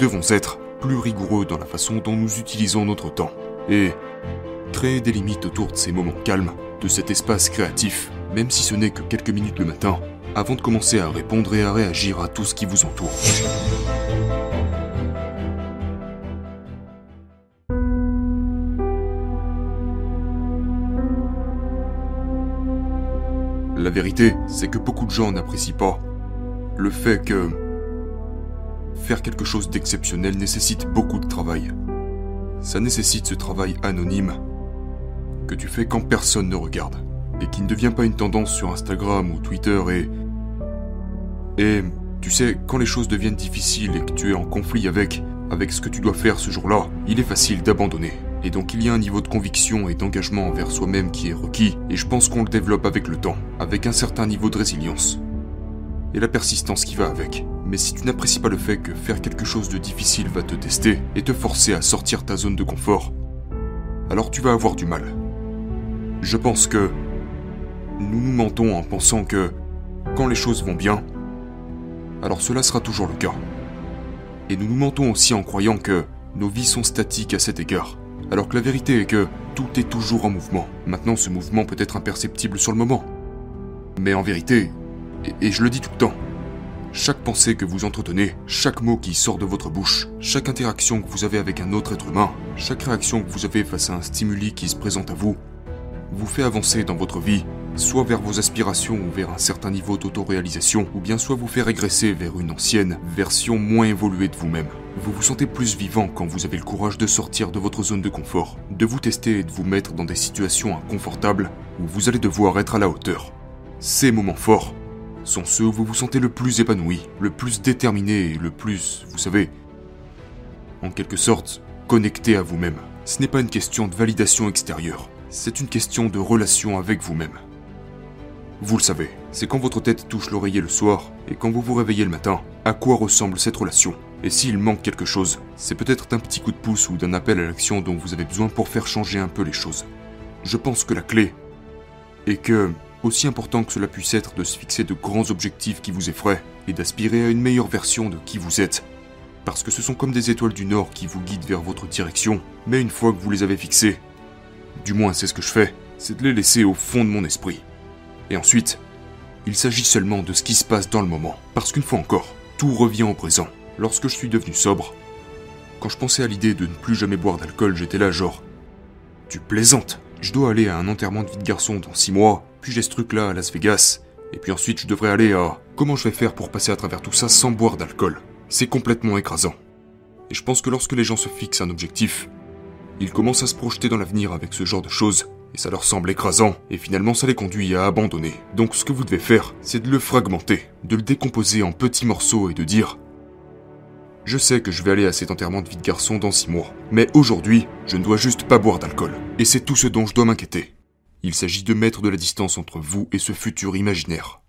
devons être plus rigoureux dans la façon dont nous utilisons notre temps. Et créer des limites autour de ces moments calmes, de cet espace créatif, même si ce n'est que quelques minutes le matin, avant de commencer à répondre et à réagir à tout ce qui vous entoure. La vérité, c'est que beaucoup de gens n'apprécient pas le fait que faire quelque chose d'exceptionnel nécessite beaucoup de travail. Ça nécessite ce travail anonyme que tu fais quand personne ne regarde et qui ne devient pas une tendance sur Instagram ou Twitter et... Et tu sais, quand les choses deviennent difficiles et que tu es en conflit avec, avec ce que tu dois faire ce jour-là, il est facile d'abandonner. Et donc il y a un niveau de conviction et d'engagement envers soi-même qui est requis, et je pense qu'on le développe avec le temps, avec un certain niveau de résilience. Et la persistance qui va avec. Mais si tu n'apprécies pas le fait que faire quelque chose de difficile va te tester et te forcer à sortir ta zone de confort, alors tu vas avoir du mal. Je pense que nous nous mentons en pensant que quand les choses vont bien, alors cela sera toujours le cas. Et nous nous mentons aussi en croyant que nos vies sont statiques à cet égard. Alors que la vérité est que tout est toujours en mouvement. Maintenant, ce mouvement peut être imperceptible sur le moment. Mais en vérité, et, je le dis tout le temps, chaque pensée que vous entretenez, chaque mot qui sort de votre bouche, chaque interaction que vous avez avec un autre être humain, chaque réaction que vous avez face à un stimuli qui se présente à vous, vous fait avancer dans votre vie, soit vers vos aspirations ou vers un certain niveau d'autoréalisation, ou bien soit vous fait régresser vers une ancienne version moins évoluée de vous-même. Vous vous sentez plus vivant quand vous avez le courage de sortir de votre zone de confort, de vous tester et de vous mettre dans des situations inconfortables où vous allez devoir être à la hauteur. Ces moments forts sont ceux où vous vous sentez le plus épanoui, le plus déterminé et le plus, vous savez, en quelque sorte, connecté à vous-même. Ce n'est pas une question de validation extérieure, c'est une question de relation avec vous-même. Vous le savez, c'est quand votre tête touche l'oreiller le soir et quand vous vous réveillez le matin, à quoi ressemble cette relation? Et s'il manque quelque chose, c'est peut-être d'un petit coup de pouce ou d'un appel à l'action dont vous avez besoin pour faire changer un peu les choses. Je pense que la clé est que, aussi important que cela puisse être de se fixer de grands objectifs qui vous effraient et d'aspirer à une meilleure version de qui vous êtes, parce que ce sont comme des étoiles du Nord qui vous guident vers votre direction, mais une fois que vous les avez fixées, du moins c'est ce que je fais, c'est de les laisser au fond de mon esprit. Et ensuite, il s'agit seulement de ce qui se passe dans le moment. Parce qu'une fois encore, tout revient au présent. Lorsque je suis devenu sobre, quand je pensais à l'idée de ne plus jamais boire d'alcool, j'étais là genre... Tu plaisantes Je dois aller à un enterrement de vie de garçon dans six mois, puis j'ai ce truc-là à Las Vegas, et puis ensuite je devrais aller à... Comment je vais faire pour passer à travers tout ça sans boire d'alcool C'est complètement écrasant. Et je pense que lorsque les gens se fixent un objectif, ils commencent à se projeter dans l'avenir avec ce genre de choses, et ça leur semble écrasant, et finalement ça les conduit à abandonner. Donc ce que vous devez faire, c'est de le fragmenter, de le décomposer en petits morceaux et de dire je sais que je vais aller à cet enterrement de vie de garçon dans six mois, mais aujourd'hui, je ne dois juste pas boire d'alcool. Et c'est tout ce dont je dois m'inquiéter. Il s'agit de mettre de la distance entre vous et ce futur imaginaire.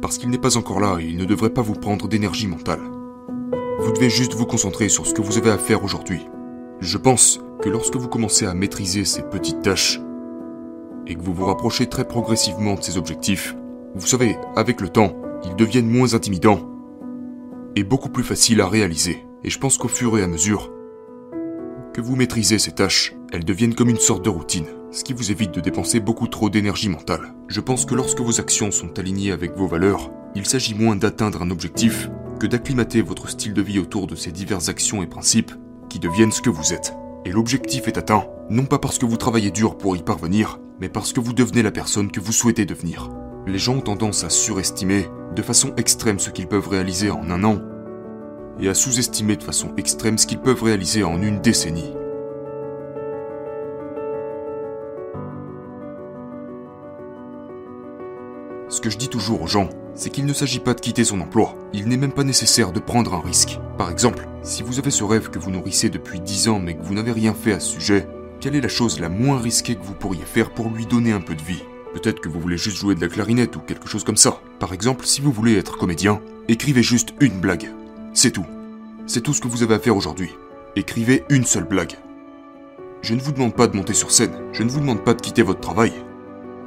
Parce qu'il n'est pas encore là et il ne devrait pas vous prendre d'énergie mentale. Vous devez juste vous concentrer sur ce que vous avez à faire aujourd'hui. Je pense que lorsque vous commencez à maîtriser ces petites tâches et que vous vous rapprochez très progressivement de ces objectifs, vous savez, avec le temps, ils deviennent moins intimidants et beaucoup plus faciles à réaliser. Et je pense qu'au fur et à mesure que vous maîtrisez ces tâches, elles deviennent comme une sorte de routine, ce qui vous évite de dépenser beaucoup trop d'énergie mentale. Je pense que lorsque vos actions sont alignées avec vos valeurs, il s'agit moins d'atteindre un objectif que d'acclimater votre style de vie autour de ces diverses actions et principes qui deviennent ce que vous êtes. Et l'objectif est atteint, non pas parce que vous travaillez dur pour y parvenir, mais parce que vous devenez la personne que vous souhaitez devenir. Les gens ont tendance à surestimer de façon extrême ce qu'ils peuvent réaliser en un an, et à sous-estimer de façon extrême ce qu'ils peuvent réaliser en une décennie. Que je dis toujours aux gens, c'est qu'il ne s'agit pas de quitter son emploi. Il n'est même pas nécessaire de prendre un risque. Par exemple, si vous avez ce rêve que vous nourrissez depuis 10 ans mais que vous n'avez rien fait à ce sujet, quelle est la chose la moins risquée que vous pourriez faire pour lui donner un peu de vie? Peut-être que vous voulez juste jouer de la clarinette ou quelque chose comme ça. Par exemple, si vous voulez être comédien, écrivez juste une blague. C'est tout. C'est tout ce que vous avez à faire aujourd'hui. Écrivez une seule blague. Je ne vous demande pas de monter sur scène, je ne vous demande pas de quitter votre travail,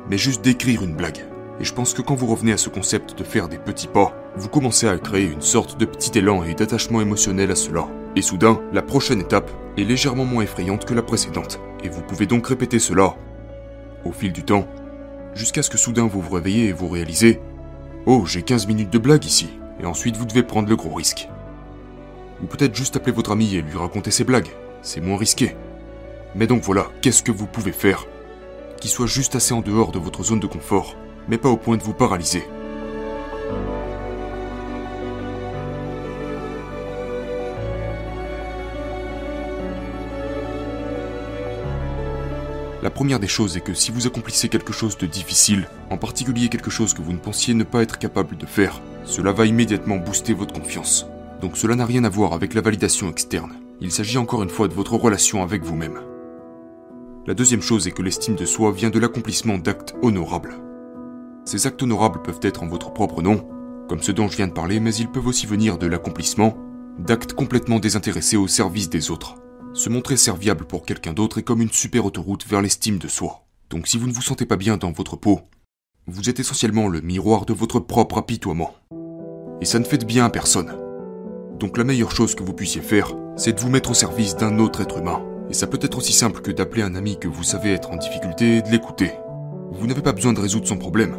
mais juste d'écrire une blague. Et je pense que quand vous revenez à ce concept de faire des petits pas, vous commencez à créer une sorte de petit élan et d'attachement émotionnel à cela. Et soudain, la prochaine étape est légèrement moins effrayante que la précédente. Et vous pouvez donc répéter cela au fil du temps, jusqu'à ce que soudain vous vous réveillez et vous réalisez Oh, j'ai 15 minutes de blague ici, et ensuite vous devez prendre le gros risque. Ou peut-être juste appeler votre ami et lui raconter ses blagues, c'est moins risqué. Mais donc voilà, qu'est-ce que vous pouvez faire Qui soit juste assez en dehors de votre zone de confort, mais pas au point de vous paralyser. La première des choses est que si vous accomplissez quelque chose de difficile, en particulier quelque chose que vous ne pensiez ne pas être capable de faire, cela va immédiatement booster votre confiance. Donc cela n'a rien à voir avec la validation externe. Il s'agit encore une fois de votre relation avec vous-même. La deuxième chose est que l'estime de soi vient de l'accomplissement d'actes honorables. Ces actes honorables peuvent être en votre propre nom, comme ceux dont je viens de parler, mais ils peuvent aussi venir de l'accomplissement d'actes complètement désintéressés au service des autres. Se montrer serviable pour quelqu'un d'autre est comme une super autoroute vers l'estime de soi. Donc si vous ne vous sentez pas bien dans votre peau, vous êtes essentiellement le miroir de votre propre apitoiement. Et ça ne fait de bien à personne. Donc la meilleure chose que vous puissiez faire, c'est de vous mettre au service d'un autre être humain. Et ça peut être aussi simple que d'appeler un ami que vous savez être en difficulté et de l'écouter. Vous n'avez pas besoin de résoudre son problème,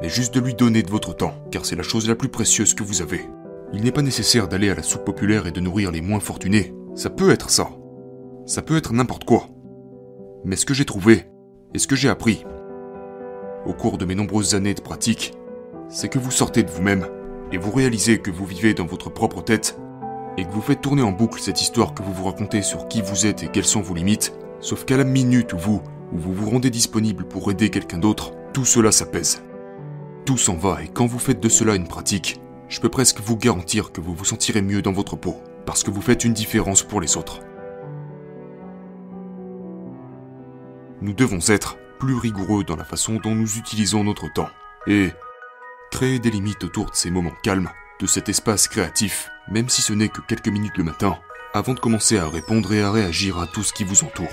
mais juste de lui donner de votre temps, car c'est la chose la plus précieuse que vous avez. Il n'est pas nécessaire d'aller à la soupe populaire et de nourrir les moins fortunés, ça peut être ça. Ça peut être n'importe quoi. Mais ce que j'ai trouvé, et ce que j'ai appris, au cours de mes nombreuses années de pratique, c'est que vous sortez de vous-même, et vous réalisez que vous vivez dans votre propre tête, et que vous faites tourner en boucle cette histoire que vous vous racontez sur qui vous êtes et quelles sont vos limites, sauf qu'à la minute où vous, où vous vous rendez disponible pour aider quelqu'un d'autre, tout cela s'apaise. Tout s'en va, et quand vous faites de cela une pratique, je peux presque vous garantir que vous vous sentirez mieux dans votre peau parce que vous faites une différence pour les autres. Nous devons être plus rigoureux dans la façon dont nous utilisons notre temps et créer des limites autour de ces moments calmes, de cet espace créatif, même si ce n'est que quelques minutes le matin, avant de commencer à répondre et à réagir à tout ce qui vous entoure.